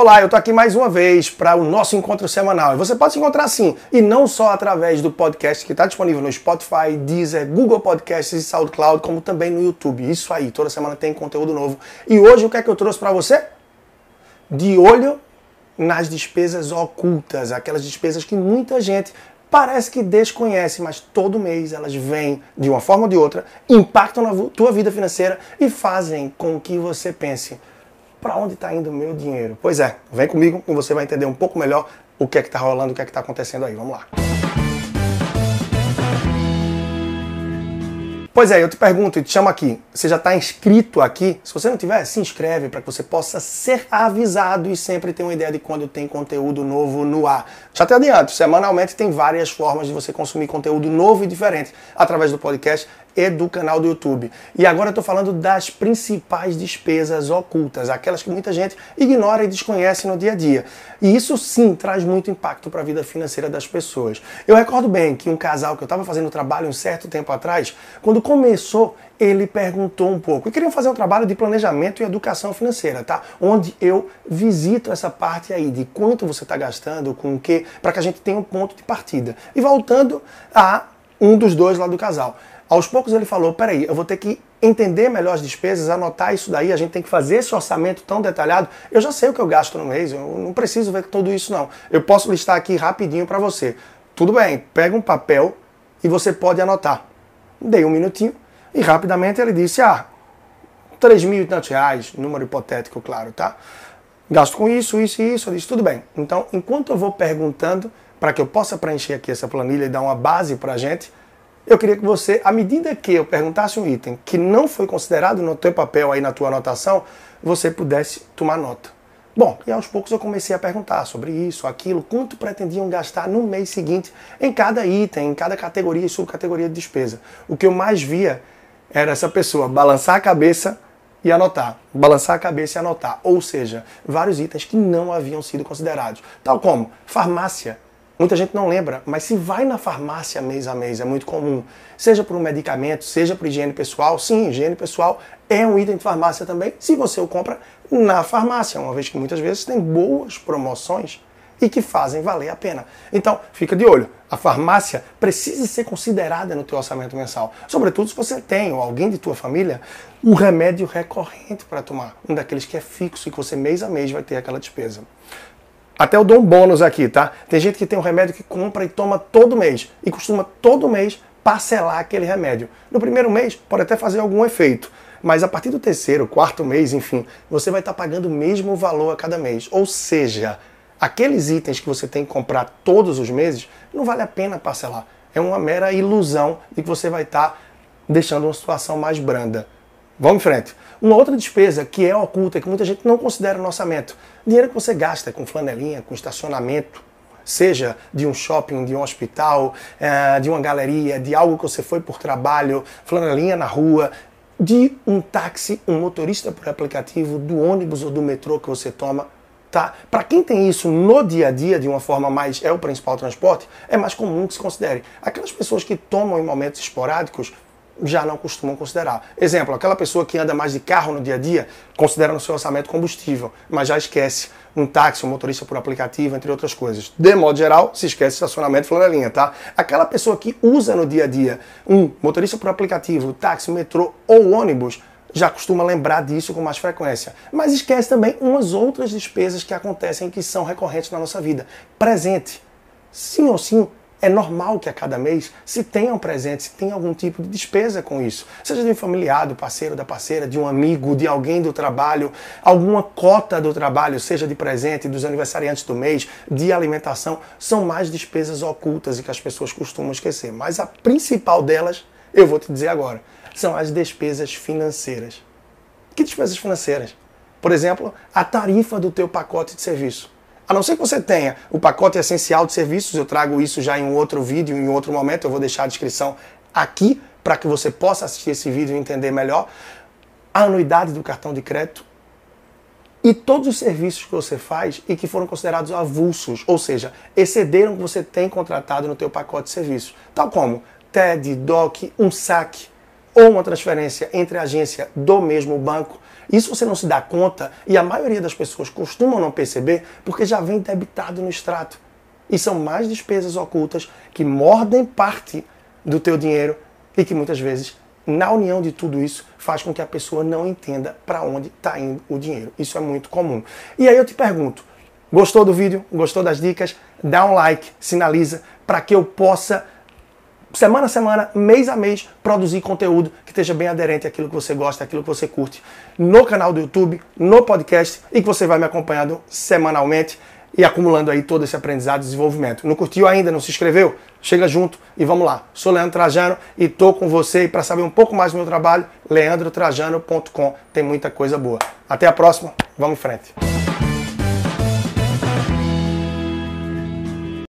Olá, eu estou aqui mais uma vez para o nosso encontro semanal. E você pode se encontrar assim, e não só através do podcast que está disponível no Spotify, Deezer, Google Podcasts e SoundCloud, como também no YouTube. Isso aí, toda semana tem conteúdo novo. E hoje o que é que eu trouxe para você? De olho nas despesas ocultas, aquelas despesas que muita gente parece que desconhece, mas todo mês elas vêm de uma forma ou de outra, impactam na tua vida financeira e fazem com que você pense para onde está indo o meu dinheiro? Pois é, vem comigo e você vai entender um pouco melhor o que é que está rolando, o que é que está acontecendo aí. Vamos lá. Pois é, eu te pergunto e te chamo aqui. Você já está inscrito aqui? Se você não tiver, se inscreve para que você possa ser avisado e sempre ter uma ideia de quando tem conteúdo novo no ar. Já te adianto, semanalmente tem várias formas de você consumir conteúdo novo e diferente através do podcast e do canal do YouTube. E agora eu estou falando das principais despesas ocultas, aquelas que muita gente ignora e desconhece no dia a dia. E isso sim traz muito impacto para a vida financeira das pessoas. Eu recordo bem que um casal que eu estava fazendo trabalho um certo tempo atrás, quando começou, ele perguntou um pouco. E queriam fazer um trabalho de planejamento e educação financeira, tá? Onde eu visito essa parte aí de quanto você está gastando, com o que, para que a gente tenha um ponto de partida. E voltando a um dos dois lá do casal. Aos poucos ele falou: peraí, eu vou ter que entender melhor as despesas, anotar isso daí, a gente tem que fazer esse orçamento tão detalhado. Eu já sei o que eu gasto no mês, eu não preciso ver tudo isso não. Eu posso listar aqui rapidinho para você. Tudo bem, pega um papel e você pode anotar. Dei um minutinho e rapidamente ele disse: ah, 3 mil e tantos reais, número hipotético, claro, tá? Gasto com isso, isso e isso. Eu disse: tudo bem. Então, enquanto eu vou perguntando, para que eu possa preencher aqui essa planilha e dar uma base para a gente, eu queria que você, à medida que eu perguntasse um item que não foi considerado no teu papel aí na tua anotação, você pudesse tomar nota. Bom, e aos poucos eu comecei a perguntar sobre isso, aquilo, quanto pretendiam gastar no mês seguinte em cada item, em cada categoria e subcategoria de despesa. O que eu mais via era essa pessoa balançar a cabeça e anotar, balançar a cabeça e anotar, ou seja, vários itens que não haviam sido considerados, tal como farmácia, Muita gente não lembra, mas se vai na farmácia mês a mês, é muito comum. Seja por um medicamento, seja por higiene pessoal. Sim, higiene pessoal é um item de farmácia também, se você o compra na farmácia, uma vez que muitas vezes tem boas promoções e que fazem valer a pena. Então, fica de olho. A farmácia precisa ser considerada no teu orçamento mensal. Sobretudo se você tem, ou alguém de tua família, o remédio recorrente para tomar. Um daqueles que é fixo e que você mês a mês vai ter aquela despesa. Até eu dou um bônus aqui, tá? Tem gente que tem um remédio que compra e toma todo mês e costuma todo mês parcelar aquele remédio. No primeiro mês pode até fazer algum efeito, mas a partir do terceiro, quarto mês, enfim, você vai estar pagando o mesmo valor a cada mês. Ou seja, aqueles itens que você tem que comprar todos os meses, não vale a pena parcelar. É uma mera ilusão de que você vai estar deixando uma situação mais branda. Vamos em frente. Uma outra despesa que é oculta, que muita gente não considera no orçamento. Dinheiro que você gasta com flanelinha, com estacionamento, seja de um shopping, de um hospital, eh, de uma galeria, de algo que você foi por trabalho, flanelinha na rua, de um táxi, um motorista por aplicativo, do ônibus ou do metrô que você toma. Tá? Para quem tem isso no dia a dia, de uma forma mais é o principal transporte, é mais comum que se considere. Aquelas pessoas que tomam em momentos esporádicos, já não costumam considerar. Exemplo, aquela pessoa que anda mais de carro no dia a dia, considera no seu orçamento combustível, mas já esquece um táxi, um motorista por aplicativo, entre outras coisas. De modo geral, se esquece estacionamento flanelinha, tá? Aquela pessoa que usa no dia a dia um motorista por aplicativo, táxi, metrô ou ônibus, já costuma lembrar disso com mais frequência. Mas esquece também umas outras despesas que acontecem que são recorrentes na nossa vida. Presente. Sim ou sim, é normal que a cada mês se tenha um presente, se tenha algum tipo de despesa com isso. Seja de um familiar, do parceiro, da parceira, de um amigo, de alguém do trabalho, alguma cota do trabalho, seja de presente, dos aniversariantes do mês, de alimentação, são mais despesas ocultas e que as pessoas costumam esquecer. Mas a principal delas, eu vou te dizer agora, são as despesas financeiras. Que despesas financeiras? Por exemplo, a tarifa do teu pacote de serviço. A não ser que você tenha o pacote essencial de serviços, eu trago isso já em um outro vídeo, em outro momento, eu vou deixar a descrição aqui para que você possa assistir esse vídeo e entender melhor. A anuidade do cartão de crédito e todos os serviços que você faz e que foram considerados avulsos, ou seja, excederam o que você tem contratado no teu pacote de serviços, tal como TED, DOC, um saque ou uma transferência entre agência do mesmo banco. Isso você não se dá conta e a maioria das pessoas costumam não perceber porque já vem debitado no extrato. E são mais despesas ocultas que mordem parte do teu dinheiro e que muitas vezes, na união de tudo isso, faz com que a pessoa não entenda para onde está indo o dinheiro. Isso é muito comum. E aí eu te pergunto, gostou do vídeo? Gostou das dicas? Dá um like, sinaliza para que eu possa semana a semana, mês a mês, produzir conteúdo que esteja bem aderente àquilo que você gosta, àquilo que você curte, no canal do YouTube, no podcast e que você vai me acompanhando semanalmente e acumulando aí todo esse aprendizado e desenvolvimento. Não curtiu ainda, não se inscreveu? Chega junto e vamos lá. Sou Leandro Trajano e tô com você e para saber um pouco mais do meu trabalho, leandrotrajano.com. Tem muita coisa boa. Até a próxima, vamos em frente.